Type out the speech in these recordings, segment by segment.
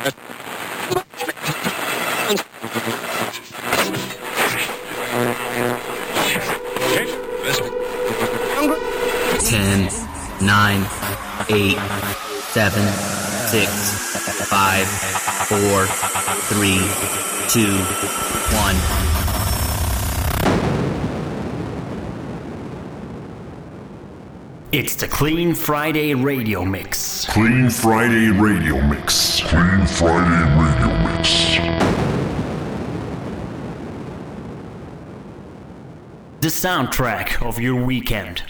Ten, nine, eight, seven, six, five, four, three, two, one. It's the Clean Friday Radio Mix. Clean Friday Radio Mix. Friday Radio Mix. The soundtrack of your weekend.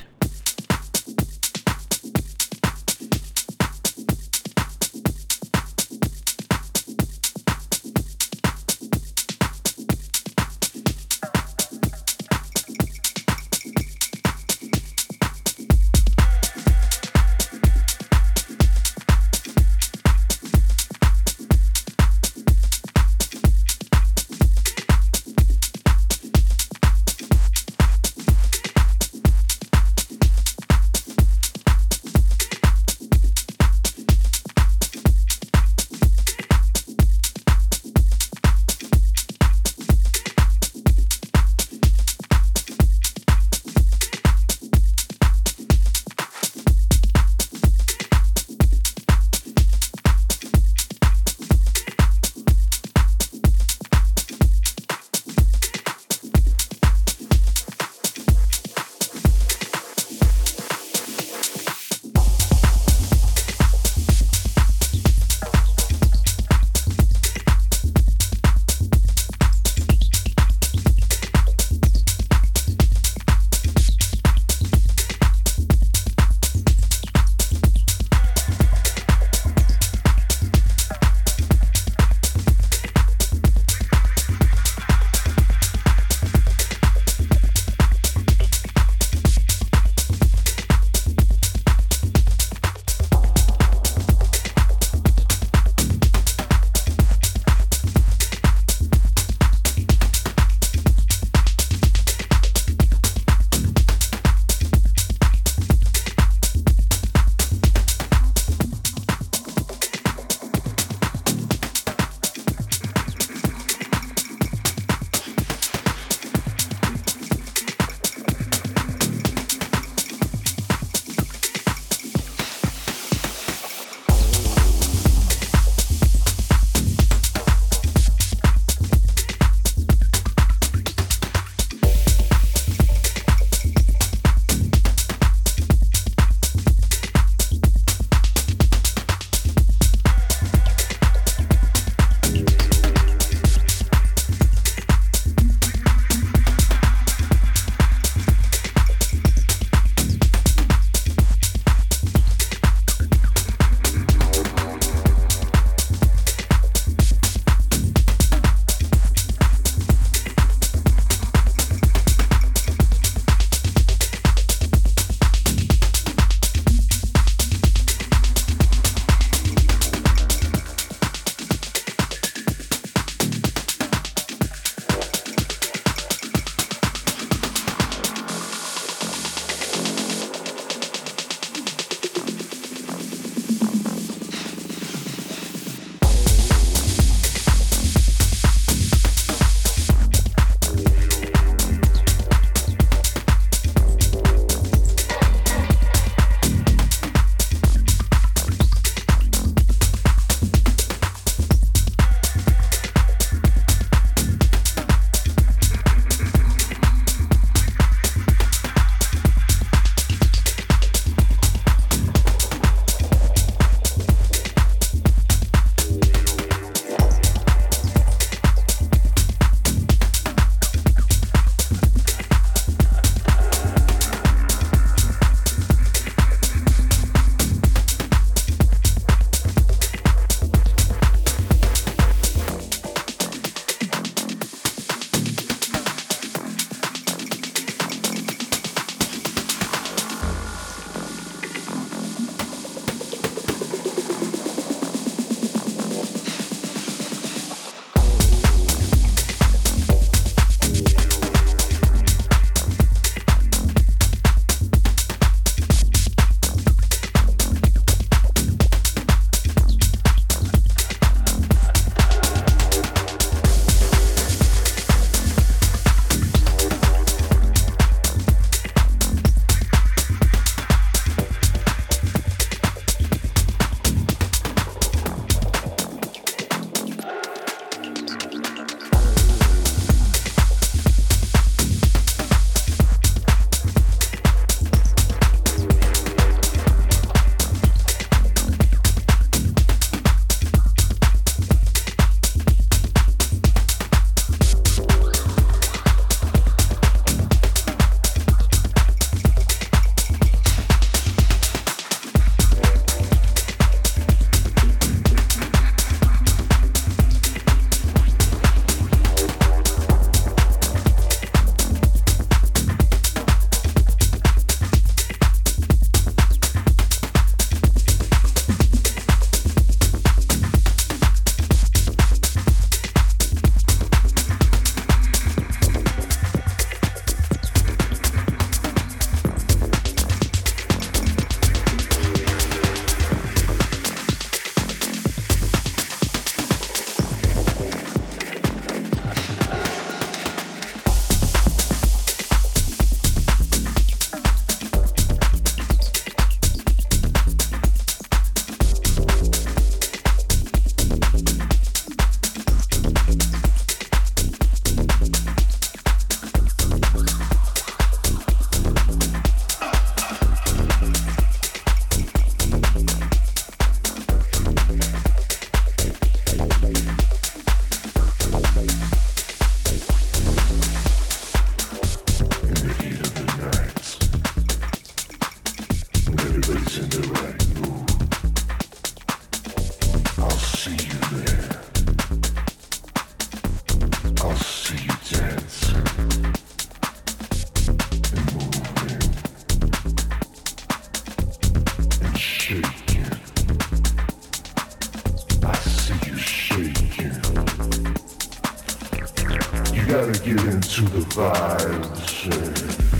Get into the vibes.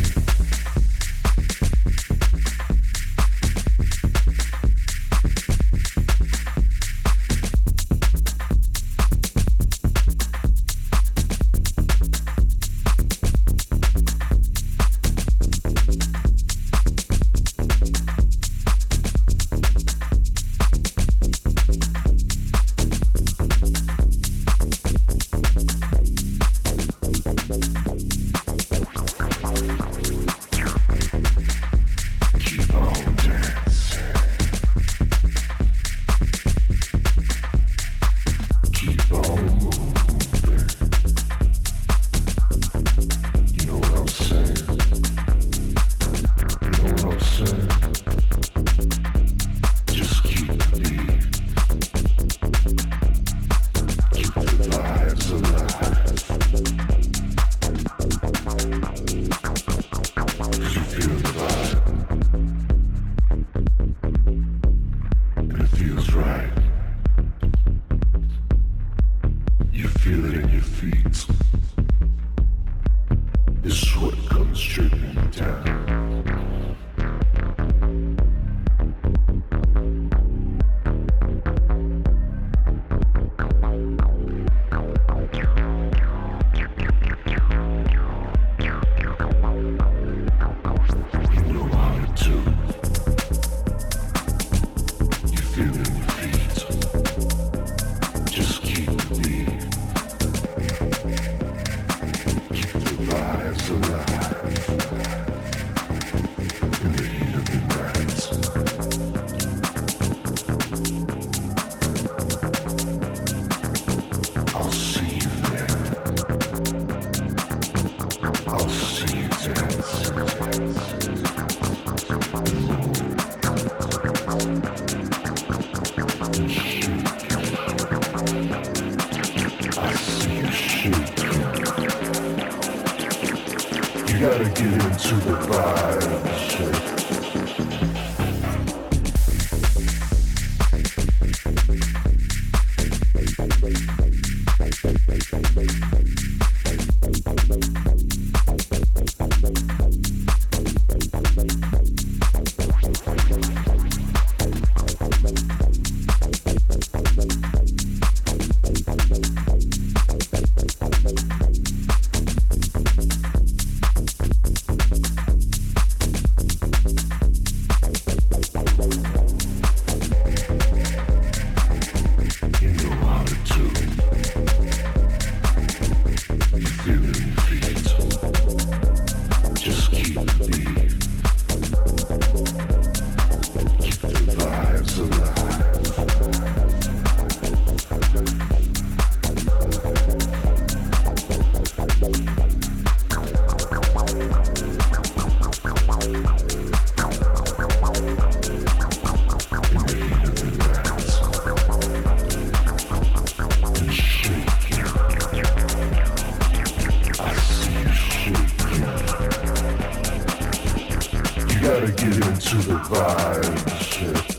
gotta get into the vibe.